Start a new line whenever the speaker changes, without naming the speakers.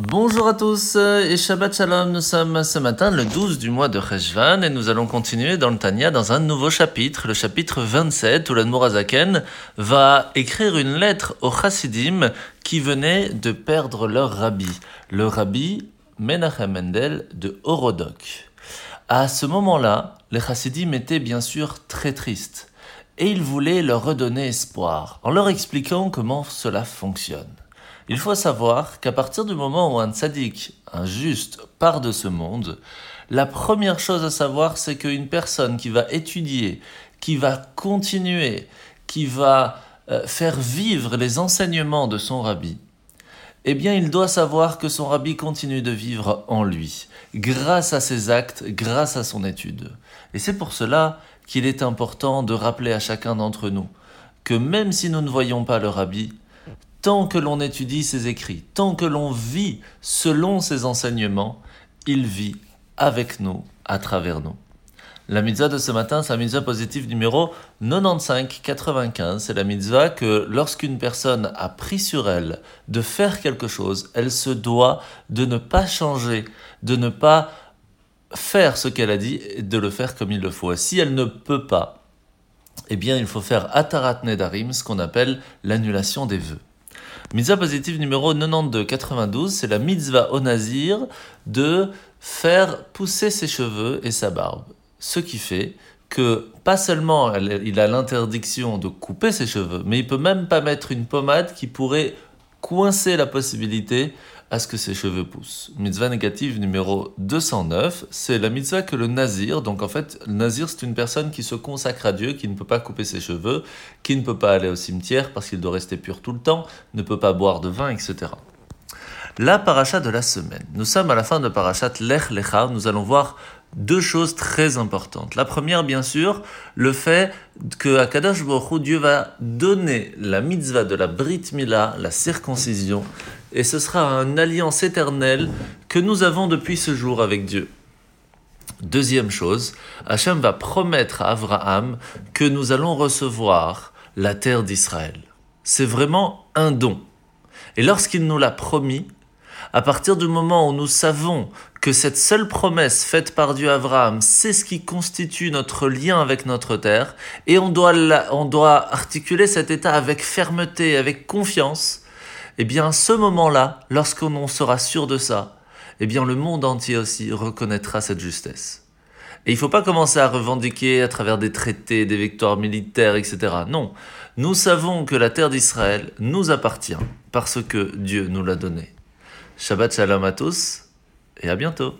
Bonjour à tous et Shabbat Shalom. Nous sommes ce matin le 12 du mois de Cheshvan et nous allons continuer dans le Tanya dans un nouveau chapitre, le chapitre 27 où l'Admorazaken va écrire une lettre aux Chassidim qui venaient de perdre leur rabbi, le rabbi Menachem Mendel de Horodok. À ce moment-là, les Chassidim étaient bien sûr très tristes et ils voulaient leur redonner espoir en leur expliquant comment cela fonctionne. Il faut savoir qu'à partir du moment où un tzaddik, un juste, part de ce monde, la première chose à savoir, c'est qu'une personne qui va étudier, qui va continuer, qui va euh, faire vivre les enseignements de son rabbi, eh bien, il doit savoir que son rabbi continue de vivre en lui, grâce à ses actes, grâce à son étude. Et c'est pour cela qu'il est important de rappeler à chacun d'entre nous que même si nous ne voyons pas le rabbi, tant que l'on étudie ses écrits, tant que l'on vit selon ses enseignements, il vit avec nous, à travers nous. La mitzvah de ce matin, c'est la mitzvah positive numéro 95-95. C'est la mitzvah que lorsqu'une personne a pris sur elle de faire quelque chose, elle se doit de ne pas changer, de ne pas faire ce qu'elle a dit et de le faire comme il le faut. si elle ne peut pas, eh bien, il faut faire atarat nedarim, ce qu'on appelle l'annulation des vœux. Mitzvah positive numéro 92-92, c'est la mitzvah au nazir de faire pousser ses cheveux et sa barbe. Ce qui fait que pas seulement il a l'interdiction de couper ses cheveux, mais il peut même pas mettre une pommade qui pourrait coincer la possibilité à ce que ses cheveux poussent. Mitzvah négative numéro 209, c'est la mitzvah que le nazir, donc en fait, le nazir c'est une personne qui se consacre à Dieu, qui ne peut pas couper ses cheveux, qui ne peut pas aller au cimetière parce qu'il doit rester pur tout le temps, ne peut pas boire de vin, etc. La paracha de la semaine. Nous sommes à la fin de parachat Lech Lecha, nous allons voir deux choses très importantes. La première, bien sûr, le fait que Kadosh Baruch Dieu va donner la mitzvah de la Brit Mila, la circoncision, et ce sera une alliance éternelle que nous avons depuis ce jour avec Dieu. Deuxième chose, Hachem va promettre à Abraham que nous allons recevoir la terre d'Israël. C'est vraiment un don. Et lorsqu'il nous l'a promis, à partir du moment où nous savons que cette seule promesse faite par Dieu à Abraham, c'est ce qui constitue notre lien avec notre terre, et on doit, on doit articuler cet état avec fermeté, avec confiance, eh bien, ce moment-là, lorsqu'on sera sûr de ça, eh bien, le monde entier aussi reconnaîtra cette justesse. Et il ne faut pas commencer à revendiquer à travers des traités, des victoires militaires, etc. Non, nous savons que la terre d'Israël nous appartient parce que Dieu nous l'a donnée. Shabbat Shalom à tous et à bientôt.